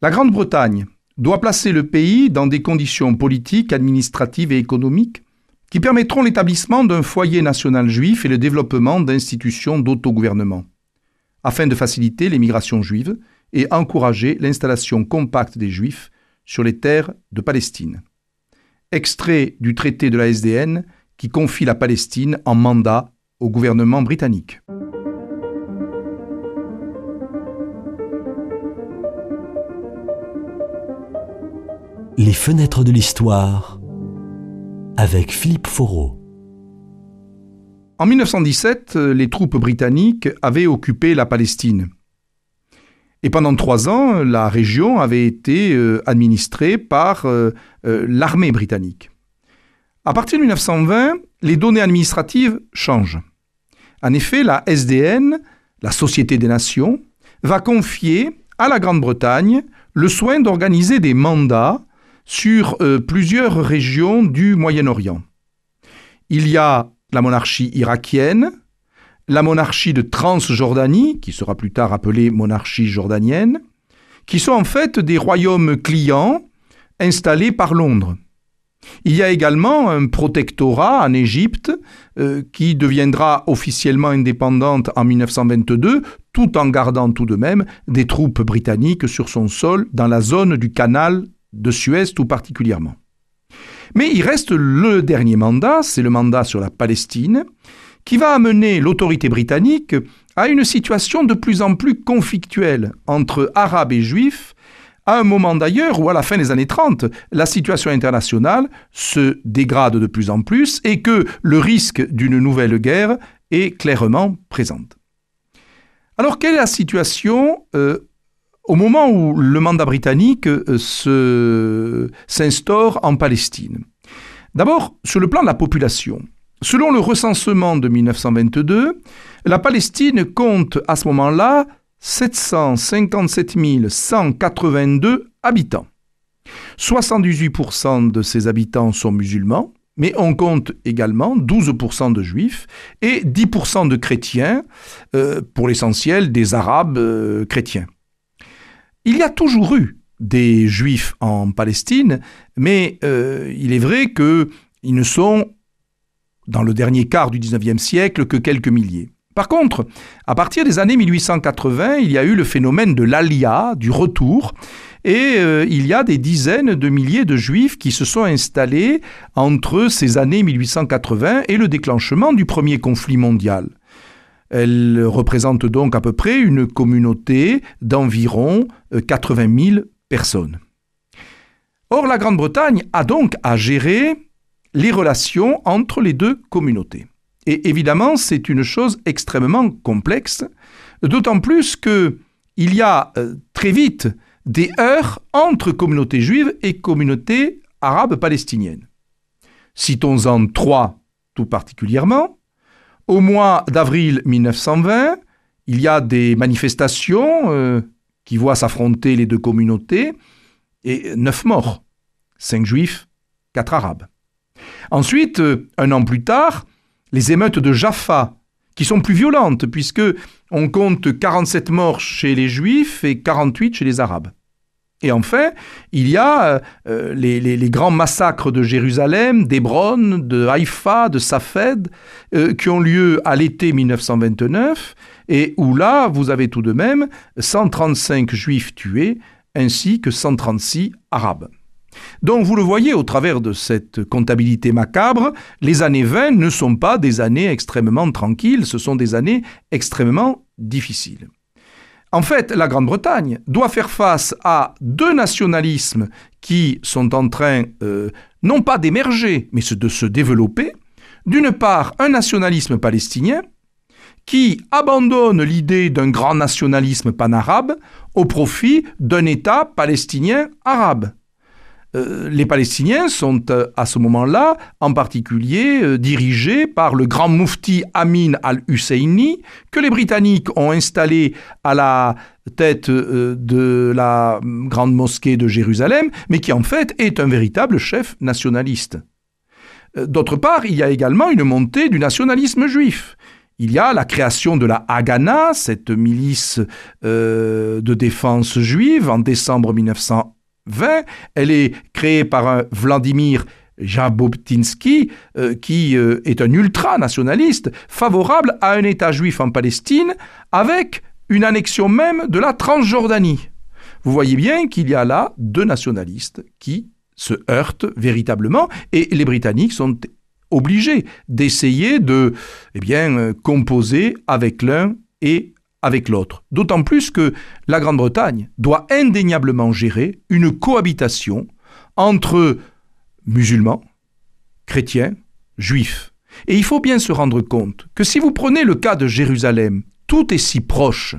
La Grande-Bretagne doit placer le pays dans des conditions politiques, administratives et économiques qui permettront l'établissement d'un foyer national juif et le développement d'institutions d'autogouvernement, afin de faciliter l'émigration juive et encourager l'installation compacte des juifs sur les terres de Palestine. Extrait du traité de la SDN qui confie la Palestine en mandat au gouvernement britannique. Fenêtres de l'histoire avec Philippe Foreau. En 1917, les troupes britanniques avaient occupé la Palestine. Et pendant trois ans, la région avait été euh, administrée par euh, euh, l'armée britannique. À partir de 1920, les données administratives changent. En effet, la SDN, la Société des Nations, va confier à la Grande-Bretagne le soin d'organiser des mandats sur euh, plusieurs régions du Moyen-Orient. Il y a la monarchie irakienne, la monarchie de Transjordanie, qui sera plus tard appelée monarchie jordanienne, qui sont en fait des royaumes clients installés par Londres. Il y a également un protectorat en Égypte euh, qui deviendra officiellement indépendante en 1922, tout en gardant tout de même des troupes britanniques sur son sol dans la zone du canal de Suez tout particulièrement. Mais il reste le dernier mandat, c'est le mandat sur la Palestine, qui va amener l'autorité britannique à une situation de plus en plus conflictuelle entre arabes et juifs, à un moment d'ailleurs où à la fin des années 30, la situation internationale se dégrade de plus en plus et que le risque d'une nouvelle guerre est clairement présente. Alors quelle est la situation euh, au moment où le mandat britannique euh, s'instaure en Palestine. D'abord, sur le plan de la population. Selon le recensement de 1922, la Palestine compte à ce moment-là 757 182 habitants. 78% de ces habitants sont musulmans, mais on compte également 12% de juifs et 10% de chrétiens, euh, pour l'essentiel des arabes euh, chrétiens. Il y a toujours eu des juifs en Palestine, mais euh, il est vrai qu'ils ne sont, dans le dernier quart du XIXe siècle, que quelques milliers. Par contre, à partir des années 1880, il y a eu le phénomène de l'alia, du retour, et euh, il y a des dizaines de milliers de juifs qui se sont installés entre ces années 1880 et le déclenchement du premier conflit mondial. Elle représente donc à peu près une communauté d'environ 80 euh, 000 personnes. Or, la Grande-Bretagne a donc à gérer les relations entre les deux communautés. Et évidemment, c'est une chose extrêmement complexe, d'autant plus que il y a euh, très vite des heurts entre communautés juives et communautés arabes palestiniennes. Citons-en trois tout particulièrement. Au mois d'avril 1920, il y a des manifestations euh, qui voient s'affronter les deux communautés et neuf morts, cinq juifs, quatre arabes. Ensuite, euh, un an plus tard, les émeutes de Jaffa, qui sont plus violentes puisque on compte 47 morts chez les juifs et 48 chez les arabes. Et enfin, il y a euh, les, grands massacres de Jérusalem, d'Hébron, de Haïfa, de Safed, euh, qui ont lieu à l'été 1929, et où là, vous avez tout de même 135 juifs tués, ainsi que 136 arabes. Donc vous le voyez au travers de cette comptabilité macabre, les années 20 ne sont pas des années extrêmement tranquilles, ce sont des années extrêmement difficiles. En fait, la Grande-Bretagne doit faire face à deux nationalismes qui sont en train euh, non pas d'émerger, mais de se développer. D'une part, un nationalisme palestinien qui abandonne l'idée d'un grand nationalisme panarabe au profit d'un État palestinien arabe. Euh, les Palestiniens sont euh, à ce moment-là en particulier euh, dirigés par le grand moufti Amin al-Husseini, que les Britanniques ont installé à la tête de la grande mosquée de Jérusalem, mais qui en fait est un véritable chef nationaliste. D'autre part, il y a également une montée du nationalisme juif. il y a la création de la Haganah, cette milice de défense juive, en décembre 1920. Elle est créée par un Vladimir Jabotinsky, euh, qui euh, est un ultranationaliste, favorable à un État juif en Palestine, avec une annexion même de la Transjordanie. Vous voyez bien qu'il y a là deux nationalistes qui se heurtent véritablement, et les Britanniques sont obligés d'essayer de eh euh, composer avec l'un et avec l'autre. D'autant plus que la Grande-Bretagne doit indéniablement gérer une cohabitation entre musulmans, chrétiens, juifs. Et il faut bien se rendre compte que si vous prenez le cas de Jérusalem, tout est si proche.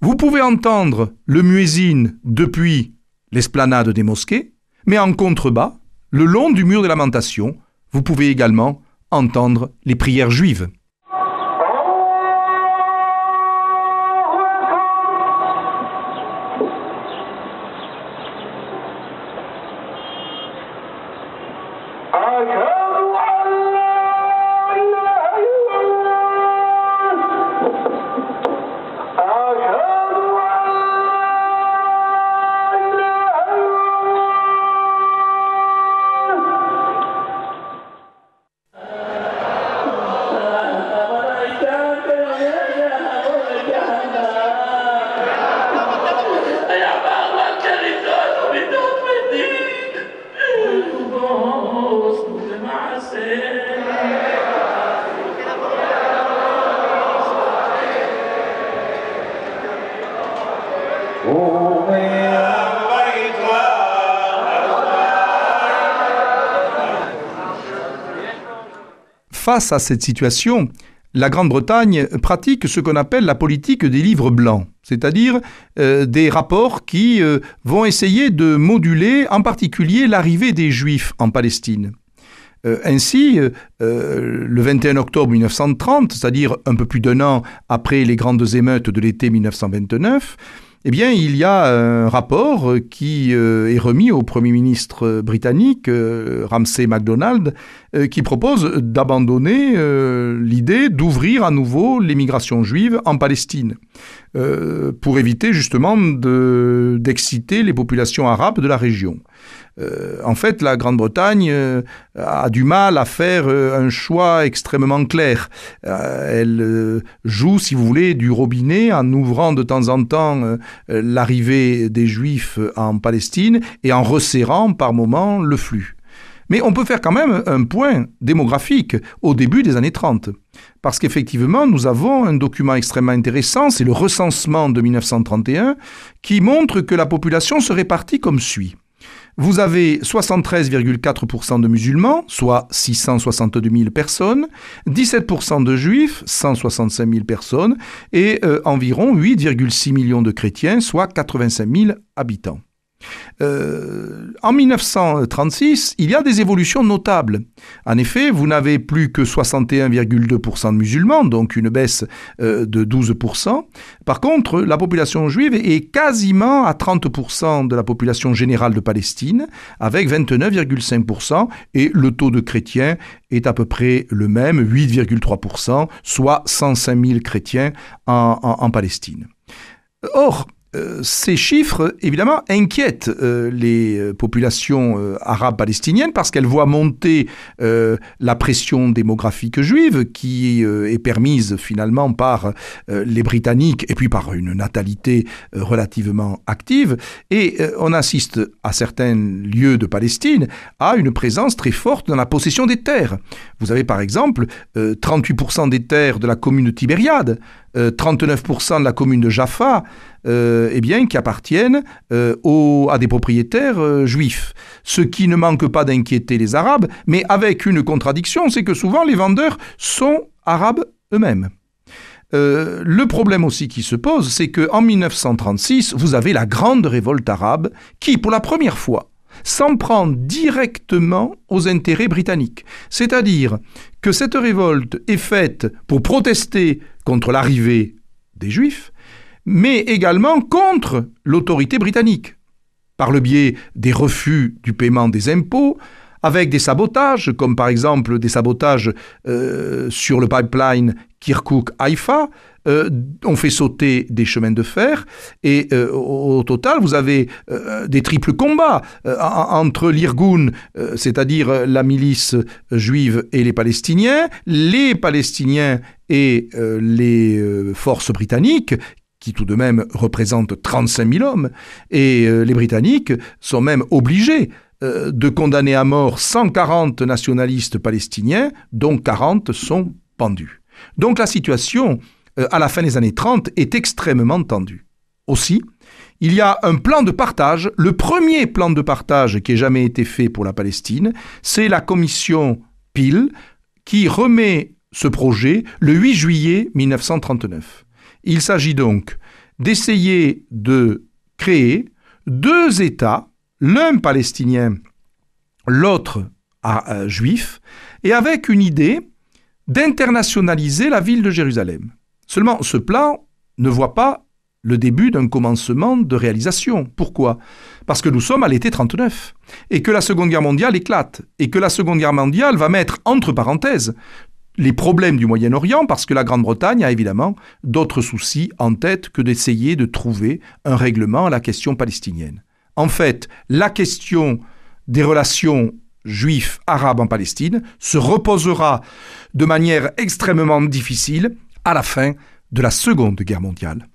Vous pouvez entendre le muezzin depuis l'esplanade des mosquées, mais en contrebas, le long du mur des lamentations, vous pouvez également entendre les prières juives. Face à cette situation, la Grande-Bretagne pratique ce qu'on appelle la politique des livres blancs, c'est-à-dire euh, des rapports qui euh, vont essayer de moduler en particulier l'arrivée des Juifs en Palestine. Euh, ainsi, le 21 octobre 1930, c'est-à-dire un peu plus d'un an après les grandes émeutes de l'été 1929, eh bien, il y a un rapport qui euh, est remis au Premier ministre britannique, euh, Ramsay MacDonald, euh, qui propose d'abandonner l'idée d'ouvrir à nouveau l'émigration juive en Palestine, pour éviter justement d'exciter les populations arabes de la région. Euh, en fait, la Grande-Bretagne euh, a du mal à faire euh, un choix extrêmement clair. elle joue, si vous voulez, du robinet en ouvrant de temps en temps l'arrivée des Juifs en Palestine et en resserrant par moments le flux. Mais on peut faire quand même un point démographique au début des années 30. Parce qu'effectivement, nous avons un document extrêmement intéressant, c'est le recensement de 1931, qui montre que la population se répartit comme suit. Vous avez 73,4% de musulmans, soit 662 000 personnes, 17% de juifs, 165 000 personnes, et euh, environ 8,6 millions de chrétiens, soit 85 000 habitants. Euh, en 1936, il y a des évolutions notables. En effet, vous n'avez plus que 61,2% de musulmans, donc une baisse euh, de 12%. Par contre, la population juive est quasiment à 30% de la population générale de Palestine, avec 29,5%, et le taux de chrétiens est à peu près le même, 8,3%, soit 105 000 chrétiens en, en Palestine. Or, euh, ces chiffres, évidemment, inquiètent euh, les euh, populations arabes palestiniennes parce qu'elles voient monter la pression démographique juive qui est permise finalement par les Britanniques et puis par une natalité relativement active. Et on assiste à certains lieux de Palestine à une présence très forte dans la possession des terres. Vous avez par exemple 38% des terres de la commune de Tibériade, 39% de la commune de Jaffa, euh, eh bien, qui appartiennent euh, à des propriétaires euh, juifs. Ce qui ne manque pas d'inquiéter les Arabes, mais avec une contradiction, c'est que souvent les vendeurs sont arabes eux-mêmes. le problème aussi qui se pose, c'est qu'en 1936, vous avez la grande révolte arabe qui, pour la première fois, s'en prend directement aux intérêts britanniques. C'est-à-dire que cette révolte est faite pour protester contre l'arrivée des Juifs, mais également contre l'autorité britannique, par le biais des refus du paiement des impôts, avec des sabotages, comme par exemple des sabotages euh, sur le pipeline Kirkuk, Haïfa, euh, on fait sauter des chemins de fer et euh, au, total vous avez euh, des triples combats entre l'Irgun, c'est-à-dire la milice juive et les Palestiniens, les Palestiniens et les forces britanniques qui tout de même représentent 35 000 hommes, et les Britanniques sont même obligés de condamner à mort 140 nationalistes palestiniens, dont 40 sont pendus. Donc la situation euh, à la fin des années 30 est extrêmement tendue. Aussi, il y a un plan de partage, le premier plan de partage qui ait jamais été fait pour la Palestine, c'est la commission Peel qui remet ce projet le 8 juillet 1939. Il s'agit donc d'essayer de créer deux États, l'un palestinien, l'autre euh, juif, et avec une idée d'internationaliser la ville de Jérusalem. Seulement, ce plan ne voit pas le début d'un commencement de réalisation. Pourquoi? Parce que nous sommes à l'été 39 et que la Seconde Guerre mondiale éclate et que la Seconde Guerre mondiale va mettre entre parenthèses les problèmes du Moyen-Orient parce que la Grande-Bretagne a évidemment d'autres soucis en tête que d'essayer de trouver un règlement à la question palestinienne. En fait, la question des relations juifs arabes en Palestine se reposera de manière extrêmement difficile à la fin de la Seconde Guerre mondiale.